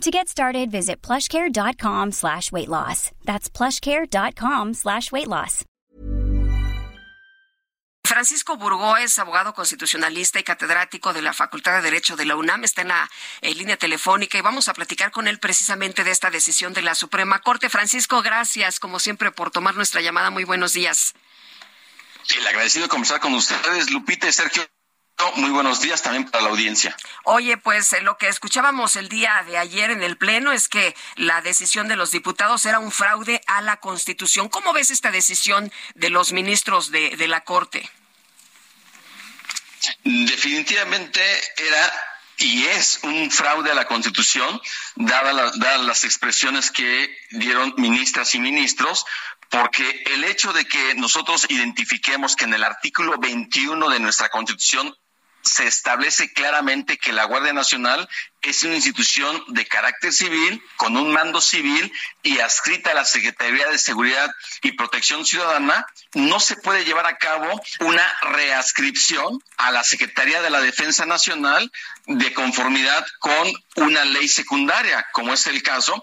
To get started, visit plushcare.com slash weight loss. That's plushcare.com slash weight loss. Francisco Burgó es abogado constitucionalista y catedrático de la Facultad de Derecho de la UNAM. Está en la en línea telefónica y vamos a platicar con él precisamente de esta decisión de la Suprema Corte. Francisco, gracias como siempre por tomar nuestra llamada. Muy buenos días. El agradecido de conversar con ustedes, Lupita y Sergio. Muy buenos días también para la audiencia. Oye, pues eh, lo que escuchábamos el día de ayer en el Pleno es que la decisión de los diputados era un fraude a la Constitución. ¿Cómo ves esta decisión de los ministros de, de la Corte? Definitivamente era y es un fraude a la Constitución, dadas las expresiones que dieron ministras y ministros, porque el hecho de que nosotros identifiquemos que en el artículo 21 de nuestra Constitución se establece claramente que la Guardia Nacional es una institución de carácter civil, con un mando civil y adscrita a la Secretaría de Seguridad y Protección Ciudadana, no se puede llevar a cabo una reascripción a la Secretaría de la Defensa Nacional de conformidad con una ley secundaria, como es el caso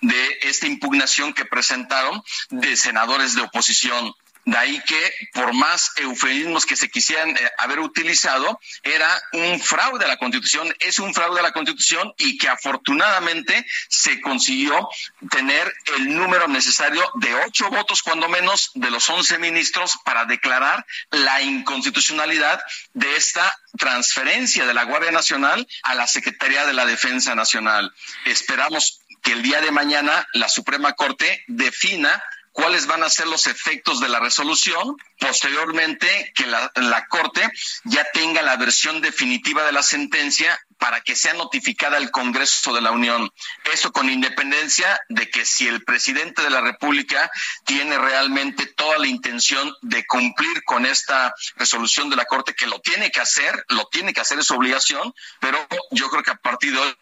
de esta impugnación que presentaron de senadores de oposición. De ahí que, por más eufemismos que se quisieran eh, haber utilizado, era un fraude a la Constitución, es un fraude a la Constitución y que afortunadamente se consiguió tener el número necesario de ocho votos, cuando menos, de los once ministros para declarar la inconstitucionalidad de esta transferencia de la Guardia Nacional a la Secretaría de la Defensa Nacional. Esperamos que el día de mañana la Suprema Corte defina cuáles van a ser los efectos de la resolución, posteriormente que la, Corte ya tenga la versión definitiva de la sentencia para que sea notificada al Congreso de la Unión. Eso con independencia de que si el presidente de la República tiene realmente toda la intención de cumplir con esta resolución de la Corte, que lo tiene que hacer, lo tiene que hacer, es su obligación, pero yo creo que a partir de hoy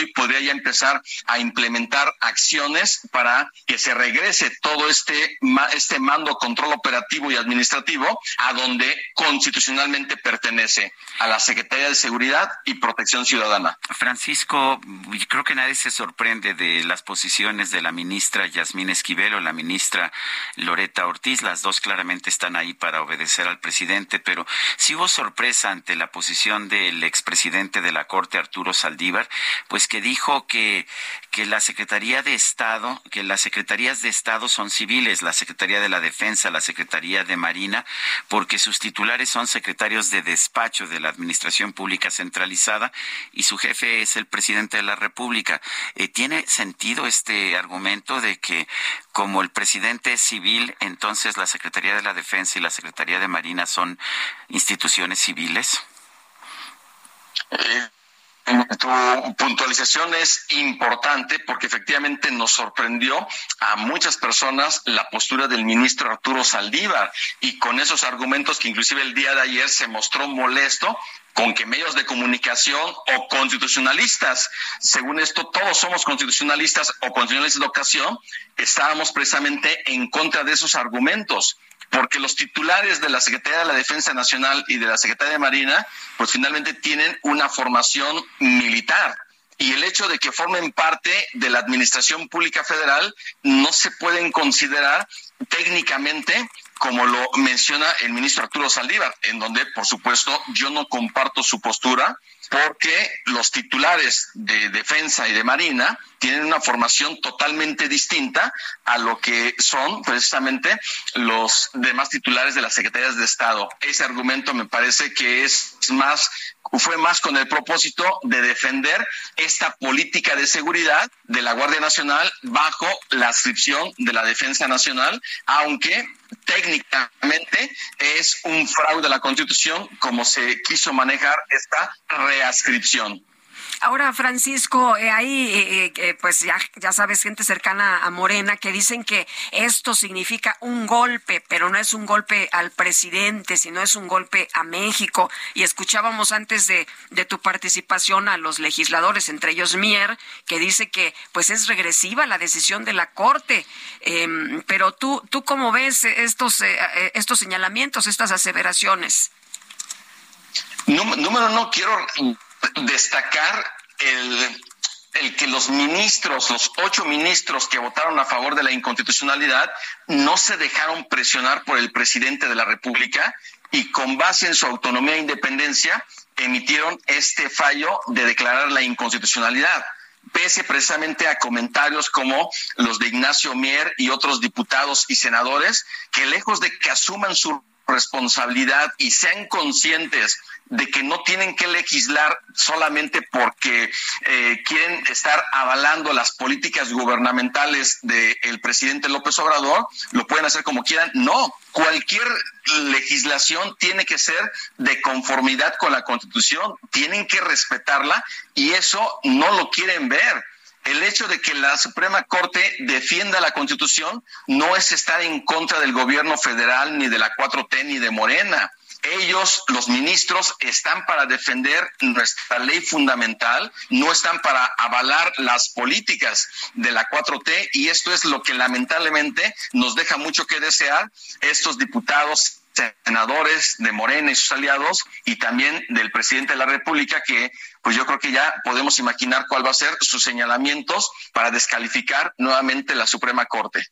y podría ya empezar a implementar acciones para que se regrese todo este, este mando, control operativo y administrativo a donde constitucionalmente pertenece, a la Secretaría de Seguridad y Protección Ciudadana. Francisco, creo que nadie se sorprende de las posiciones de la ministra Yasmín Esquivel o la ministra Loreta Ortiz. Las dos claramente están ahí para obedecer al presidente, pero si hubo sorpresa ante la posición del expresidente de la Corte, Arturo Saldívar, pues que dijo que, que la Secretaría de Estado, que las secretarías de Estado son civiles, la Secretaría de la Defensa, la Secretaría de Marina, porque sus titulares son secretarios de despacho de la Administración Pública Centralizada y su jefe es el presidente de la República. Eh, ¿Tiene sentido este argumento de que como el presidente es civil, entonces la Secretaría de la Defensa y la Secretaría de Marina son instituciones civiles? Eh, tu puntualización es importante porque efectivamente nos sorprendió a muchas personas la postura del ministro Arturo Saldívar. Y con esos argumentos que inclusive el día de ayer se mostró molesto con que medios de comunicación o constitucionalistas, según esto todos somos constitucionalistas o constitucionalistas de ocasión, estábamos precisamente en contra de esos argumentos porque los titulares de la Secretaría de la Defensa Nacional y de la Secretaría de Marina, pues finalmente tienen una formación militar. Y el hecho de que formen parte de la Administración Pública Federal no se pueden considerar técnicamente como lo menciona el ministro Arturo Saldívar, en donde, por supuesto, yo no comparto su postura, porque los titulares de defensa y de marina tienen una formación totalmente distinta a lo que son precisamente los demás titulares de las secretarías de Estado. Ese argumento me parece que es más fue más con el propósito de defender esta política de seguridad de la Guardia Nacional bajo la ascripción de la Defensa Nacional, aunque técnicamente es un fraude a la Constitución como se quiso manejar esta reascripción. Ahora, Francisco, eh, hay, pues ya, ya sabes, gente cercana a Morena que dicen que esto significa un golpe, pero no es un golpe al presidente, sino es un golpe a México. Y escuchábamos antes de, de tu participación a los legisladores, entre ellos Mier, que dice que pues es regresiva la decisión de la Corte. Em, pero tú, ¿tú cómo ves estos, eh, eh, estos señalamientos, estas aseveraciones? Número uno, quiero destacar el, que los ministros, los ocho ministros que votaron a favor de la inconstitucionalidad, no se dejaron presionar por el presidente de la República y con base en su autonomía e independencia emitieron este fallo de declarar la inconstitucionalidad pese precisamente a comentarios como los de Ignacio Mier y otros diputados y senadores que lejos de que asuman su responsabilidad y sean conscientes de que no tienen que legislar solamente porque eh, quieren estar avalando las políticas gubernamentales del presidente López Obrador, lo pueden hacer como quieran. No, cualquier legislación tiene que ser de conformidad con la Constitución, tienen que respetarla y eso no lo quieren ver el hecho de que la Suprema Corte defienda la Constitución no es estar en contra del gobierno federal, ni de la 4T, ni de Morena. Ellos, los ministros, están para defender nuestra ley fundamental, no están para avalar las políticas de la 4T y esto es lo que lamentablemente nos deja mucho que desear estos diputados senadores de Morena y sus aliados y también del presidente de la República que pues yo creo que ya podemos imaginar cuál va a ser sus señalamientos para descalificar nuevamente la Suprema Corte.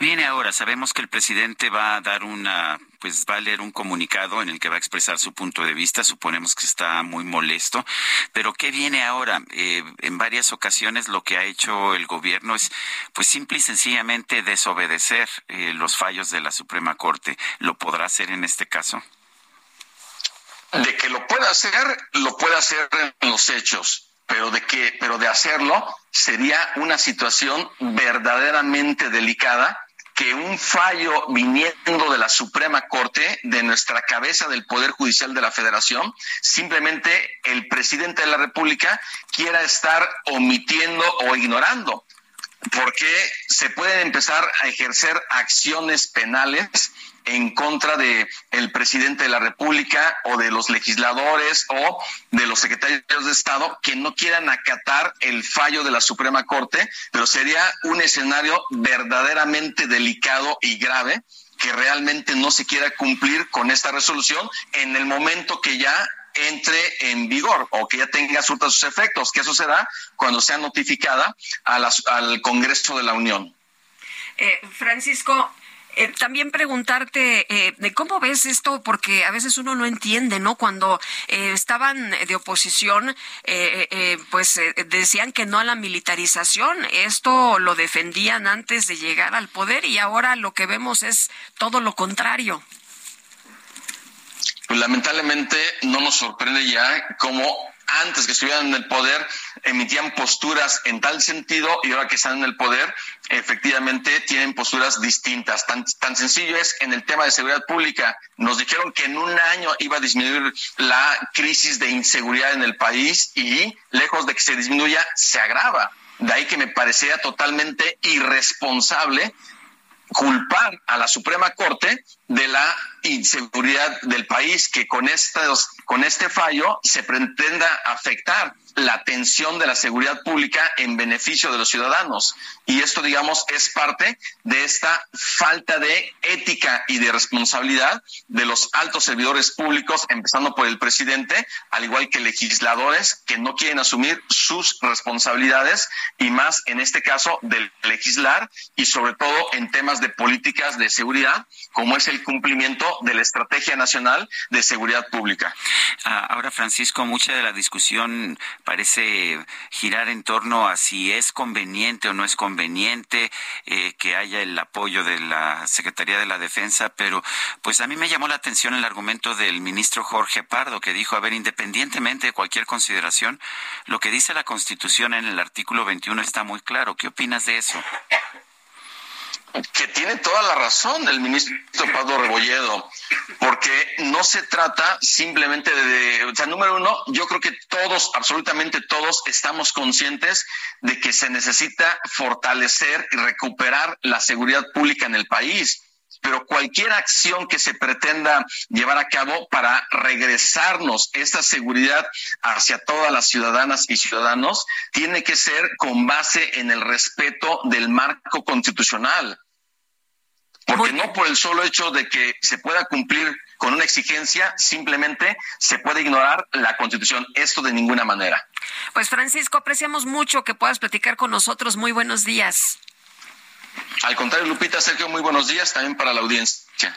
Viene ahora, sabemos que el presidente va a dar una, pues va a leer un comunicado en el que va a expresar su punto de vista, suponemos que está muy molesto, pero ¿qué viene ahora? Eh, en varias ocasiones lo que ha hecho el gobierno es, pues simple y sencillamente desobedecer eh, los fallos de la Suprema Corte. ¿Lo podrá hacer en este caso? De que lo pueda hacer, lo puede hacer en los hechos pero de que, pero de hacerlo sería una situación verdaderamente delicada que un fallo viniendo de la Suprema Corte, de nuestra cabeza del Poder Judicial de la Federación, simplemente el presidente de la República quiera estar omitiendo o ignorando, porque se pueden empezar a ejercer acciones penales en contra de el presidente de la República o de los legisladores o de los secretarios de Estado que no quieran acatar el fallo de la Suprema Corte, pero sería un escenario verdaderamente delicado y grave que realmente no se quiera cumplir con esta resolución en el momento que ya entre en vigor o que ya tenga sus efectos, que eso será cuando sea notificada al Congreso de la Unión. Eh, Francisco, eh, también preguntarte eh, cómo ves esto, porque a veces uno no entiende, ¿no? Cuando eh, estaban de oposición, pues decían que no a la militarización. Esto lo defendían antes de llegar al poder y ahora lo que vemos es todo lo contrario. Pues lamentablemente no nos sorprende ya cómo antes que estuvieran en el poder emitían posturas en tal sentido y ahora que están en el poder efectivamente tienen posturas distintas. Tan, tan sencillo es en el tema de seguridad pública. Nos dijeron que en un año iba a disminuir la crisis de inseguridad en el país y lejos de que se disminuya, se agrava. De ahí que me parecía totalmente irresponsable culpar a la Suprema Corte de la inseguridad del país, que con, estos, con este fallo se pretenda afectar la atención de la seguridad pública en beneficio de los ciudadanos. Y esto, digamos, es parte de esta falta de ética y de responsabilidad de los altos servidores públicos, empezando por el presidente, al igual que legisladores que no quieren asumir sus responsabilidades y más en este caso del legislar y sobre todo en temas de políticas de seguridad, como es el cumplimiento de la Estrategia Nacional de Seguridad Pública. Ah, ahora, Francisco, mucha de la discusión parece girar en torno a si es conveniente o no es conveniente eh, que haya el apoyo de la Secretaría de la Defensa, pero pues a mí me llamó la atención el argumento del ministro Jorge Pardo, que dijo, a ver, independientemente de cualquier consideración, lo que dice la Constitución en el artículo 21 está muy claro. ¿Qué opinas de eso? Que tiene toda la razón el ministro Pablo Rebolledo, porque no se trata simplemente de, o sea, número uno, yo creo que todos, absolutamente todos, estamos conscientes de que se necesita fortalecer y recuperar la seguridad pública en el país pero cualquier acción que se pretenda llevar a cabo para regresarnos esta seguridad hacia todas las ciudadanas y ciudadanos tiene que ser con base en el respeto del marco constitucional. Porque no por el solo hecho de que se pueda cumplir con una exigencia, simplemente se puede ignorar la Constitución. Esto de ninguna manera. Pues Francisco, apreciamos mucho que puedas platicar con nosotros. Muy buenos días. Al contrario, Lupita, Sergio, muy buenos días también para la audiencia.